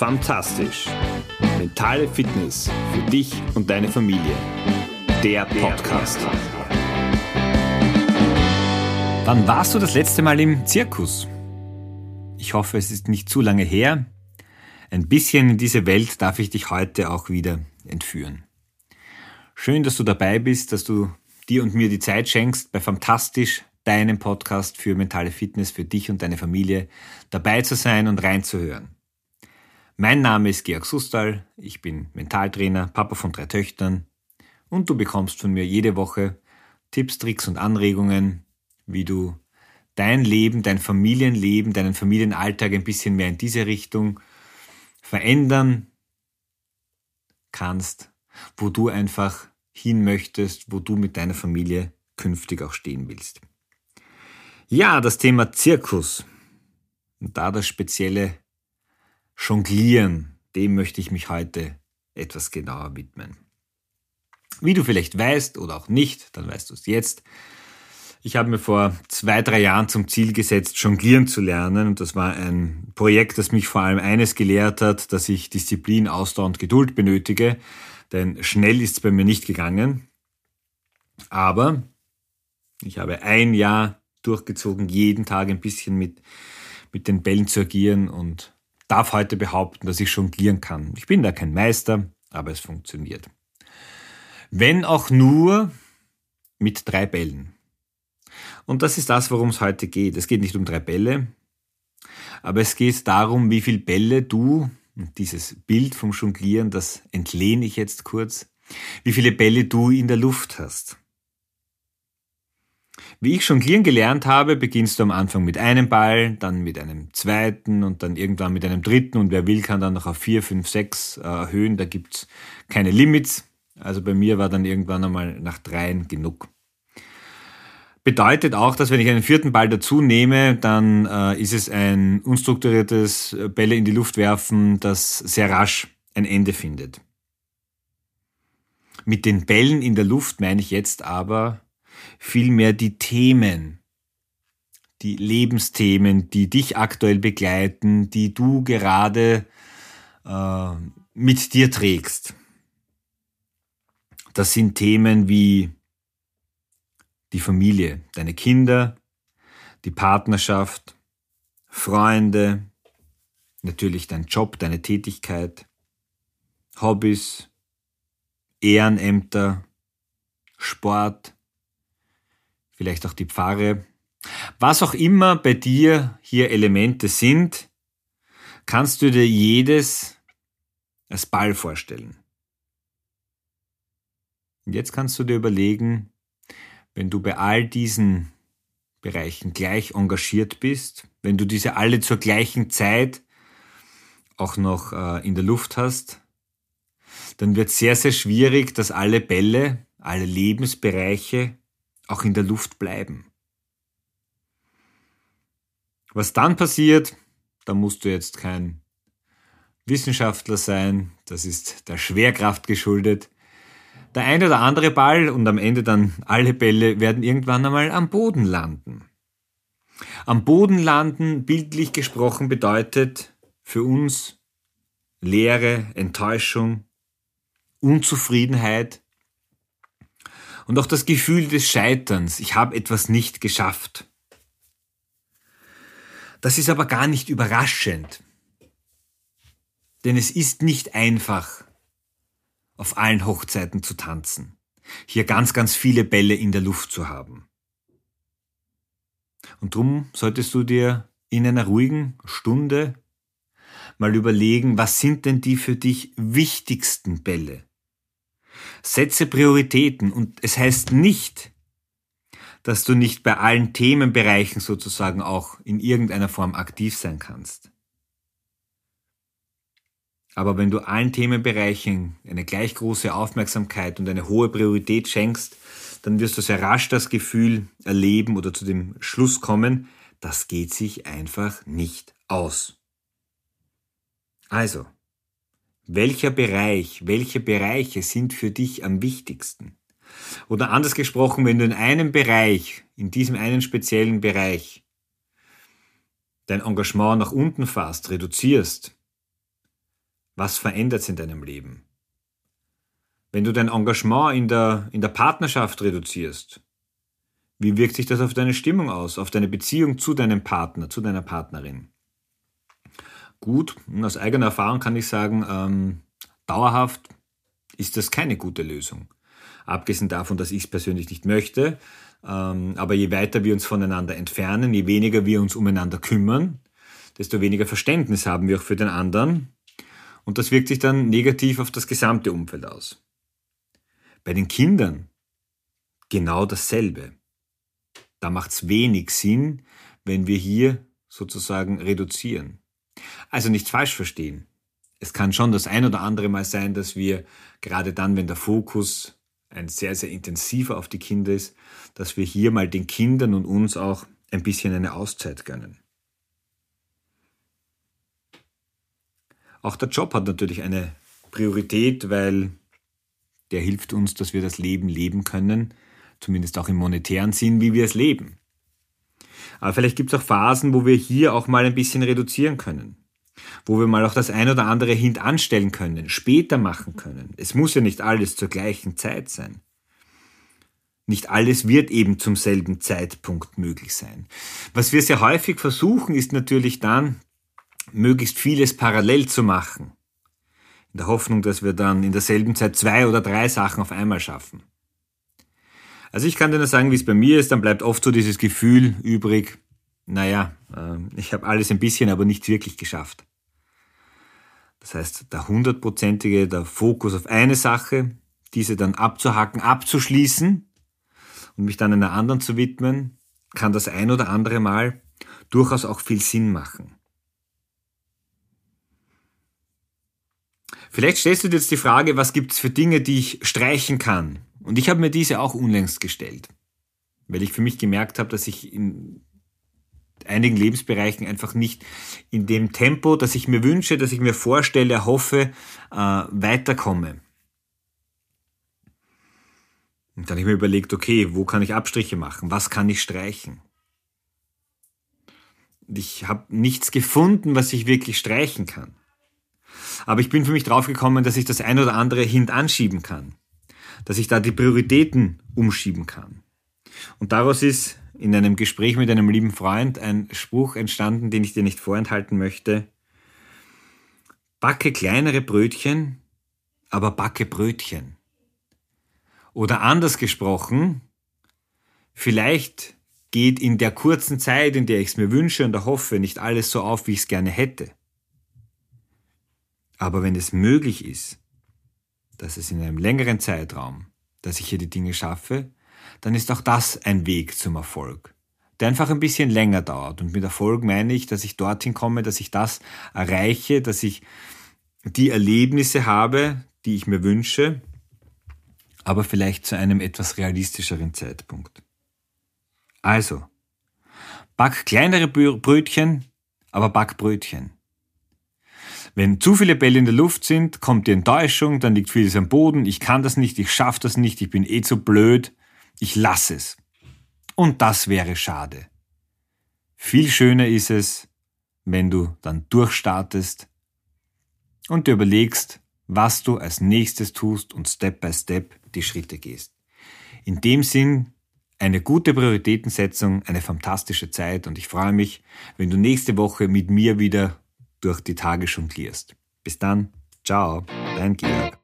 Fantastisch. Mentale Fitness für dich und deine Familie. Der Podcast. Wann warst du das letzte Mal im Zirkus? Ich hoffe, es ist nicht zu lange her. Ein bisschen in diese Welt darf ich dich heute auch wieder entführen. Schön, dass du dabei bist, dass du dir und mir die Zeit schenkst, bei Fantastisch, deinem Podcast für mentale Fitness für dich und deine Familie, dabei zu sein und reinzuhören. Mein Name ist Georg Sustal, ich bin Mentaltrainer, Papa von drei Töchtern und du bekommst von mir jede Woche Tipps, Tricks und Anregungen, wie du dein Leben, dein Familienleben, deinen Familienalltag ein bisschen mehr in diese Richtung verändern kannst, wo du einfach hin möchtest, wo du mit deiner Familie künftig auch stehen willst. Ja, das Thema Zirkus und da das spezielle Jonglieren, dem möchte ich mich heute etwas genauer widmen. Wie du vielleicht weißt oder auch nicht, dann weißt du es jetzt. Ich habe mir vor zwei, drei Jahren zum Ziel gesetzt, jonglieren zu lernen. Und das war ein Projekt, das mich vor allem eines gelehrt hat, dass ich Disziplin, Ausdauer und Geduld benötige. Denn schnell ist es bei mir nicht gegangen. Aber ich habe ein Jahr durchgezogen, jeden Tag ein bisschen mit, mit den Bällen zu agieren und darf heute behaupten, dass ich jonglieren kann. Ich bin da kein Meister, aber es funktioniert. Wenn auch nur mit drei Bällen. Und das ist das, worum es heute geht. Es geht nicht um drei Bälle, aber es geht darum, wie viele Bälle du, dieses Bild vom Jonglieren, das entlehne ich jetzt kurz, wie viele Bälle du in der Luft hast. Wie ich jonglieren gelernt habe, beginnst du am Anfang mit einem Ball, dann mit einem zweiten und dann irgendwann mit einem dritten und wer will, kann dann noch auf vier, fünf, sechs äh, erhöhen. Da gibt's keine Limits. Also bei mir war dann irgendwann einmal nach dreien genug. Bedeutet auch, dass wenn ich einen vierten Ball dazu nehme, dann äh, ist es ein unstrukturiertes äh, Bälle in die Luft werfen, das sehr rasch ein Ende findet. Mit den Bällen in der Luft meine ich jetzt aber vielmehr die Themen, die Lebensthemen, die dich aktuell begleiten, die du gerade äh, mit dir trägst. Das sind Themen wie die Familie, deine Kinder, die Partnerschaft, Freunde, natürlich dein Job, deine Tätigkeit, Hobbys, Ehrenämter, Sport, vielleicht auch die Pfarre. Was auch immer bei dir hier Elemente sind, kannst du dir jedes als Ball vorstellen. Und jetzt kannst du dir überlegen, wenn du bei all diesen Bereichen gleich engagiert bist, wenn du diese alle zur gleichen Zeit auch noch äh, in der Luft hast, dann wird sehr, sehr schwierig, dass alle Bälle, alle Lebensbereiche auch in der Luft bleiben. Was dann passiert, da musst du jetzt kein Wissenschaftler sein, das ist der Schwerkraft geschuldet. Der eine oder andere Ball und am Ende dann alle Bälle werden irgendwann einmal am Boden landen. Am Boden landen, bildlich gesprochen, bedeutet für uns Leere, Enttäuschung, Unzufriedenheit, und auch das Gefühl des Scheiterns, ich habe etwas nicht geschafft. Das ist aber gar nicht überraschend, denn es ist nicht einfach, auf allen Hochzeiten zu tanzen, hier ganz, ganz viele Bälle in der Luft zu haben. Und drum solltest du dir in einer ruhigen Stunde mal überlegen, was sind denn die für dich wichtigsten Bälle? Setze Prioritäten und es heißt nicht, dass du nicht bei allen Themenbereichen sozusagen auch in irgendeiner Form aktiv sein kannst. Aber wenn du allen Themenbereichen eine gleich große Aufmerksamkeit und eine hohe Priorität schenkst, dann wirst du sehr rasch das Gefühl erleben oder zu dem Schluss kommen, das geht sich einfach nicht aus. Also, welcher Bereich, welche Bereiche sind für dich am wichtigsten? Oder anders gesprochen, wenn du in einem Bereich, in diesem einen speziellen Bereich, dein Engagement nach unten fasst, reduzierst, Was verändert es in deinem Leben? Wenn du dein Engagement in der, in der Partnerschaft reduzierst, wie wirkt sich das auf deine Stimmung aus, auf deine Beziehung zu deinem Partner, zu deiner Partnerin? Gut, aus eigener Erfahrung kann ich sagen, ähm, dauerhaft ist das keine gute Lösung. Abgesehen davon, dass ich es persönlich nicht möchte, ähm, aber je weiter wir uns voneinander entfernen, je weniger wir uns umeinander kümmern, desto weniger Verständnis haben wir auch für den anderen. Und das wirkt sich dann negativ auf das gesamte Umfeld aus. Bei den Kindern genau dasselbe. Da macht es wenig Sinn, wenn wir hier sozusagen reduzieren. Also nicht falsch verstehen. Es kann schon das ein oder andere Mal sein, dass wir gerade dann, wenn der Fokus ein sehr, sehr intensiver auf die Kinder ist, dass wir hier mal den Kindern und uns auch ein bisschen eine Auszeit gönnen. Auch der Job hat natürlich eine Priorität, weil der hilft uns, dass wir das Leben leben können, zumindest auch im monetären Sinn, wie wir es leben. Aber vielleicht gibt es auch Phasen, wo wir hier auch mal ein bisschen reduzieren können. Wo wir mal auch das ein oder andere hintanstellen können, später machen können. Es muss ja nicht alles zur gleichen Zeit sein. Nicht alles wird eben zum selben Zeitpunkt möglich sein. Was wir sehr häufig versuchen, ist natürlich dann, möglichst vieles parallel zu machen in der Hoffnung, dass wir dann in derselben Zeit zwei oder drei Sachen auf einmal schaffen. Also ich kann dir nur sagen, wie es bei mir ist, dann bleibt oft so dieses Gefühl übrig, naja, ähm, ich habe alles ein bisschen, aber nicht wirklich geschafft. Das heißt, der hundertprozentige, der Fokus auf eine Sache, diese dann abzuhacken, abzuschließen und mich dann einer anderen zu widmen, kann das ein oder andere Mal durchaus auch viel Sinn machen. Vielleicht stellst du dir jetzt die Frage, was gibt es für Dinge, die ich streichen kann? Und ich habe mir diese auch unlängst gestellt, weil ich für mich gemerkt habe, dass ich in einigen Lebensbereichen einfach nicht in dem Tempo, das ich mir wünsche, das ich mir vorstelle, hoffe, äh, weiterkomme. Und dann habe ich mir überlegt, okay, wo kann ich Abstriche machen? Was kann ich streichen? Ich habe nichts gefunden, was ich wirklich streichen kann. Aber ich bin für mich draufgekommen, dass ich das ein oder andere hintanschieben kann. Dass ich da die Prioritäten umschieben kann. Und daraus ist in einem Gespräch mit einem lieben Freund ein Spruch entstanden, den ich dir nicht vorenthalten möchte. Backe kleinere Brötchen, aber backe Brötchen. Oder anders gesprochen, vielleicht geht in der kurzen Zeit, in der ich es mir wünsche und erhoffe, nicht alles so auf, wie ich es gerne hätte. Aber wenn es möglich ist, dass es in einem längeren Zeitraum, dass ich hier die Dinge schaffe, dann ist auch das ein Weg zum Erfolg, der einfach ein bisschen länger dauert. Und mit Erfolg meine ich, dass ich dorthin komme, dass ich das erreiche, dass ich die Erlebnisse habe, die ich mir wünsche, aber vielleicht zu einem etwas realistischeren Zeitpunkt. Also, back kleinere Brötchen, aber back Brötchen. Wenn zu viele Bälle in der Luft sind, kommt die Enttäuschung, dann liegt vieles am Boden, ich kann das nicht, ich schaffe das nicht, ich bin eh zu blöd, ich lasse es. Und das wäre schade. Viel schöner ist es, wenn du dann durchstartest und dir überlegst, was du als nächstes tust und Step by Step die Schritte gehst. In dem Sinn eine gute Prioritätensetzung, eine fantastische Zeit und ich freue mich, wenn du nächste Woche mit mir wieder durch die Tage jonglierst. Bis dann, ciao, dein Georg.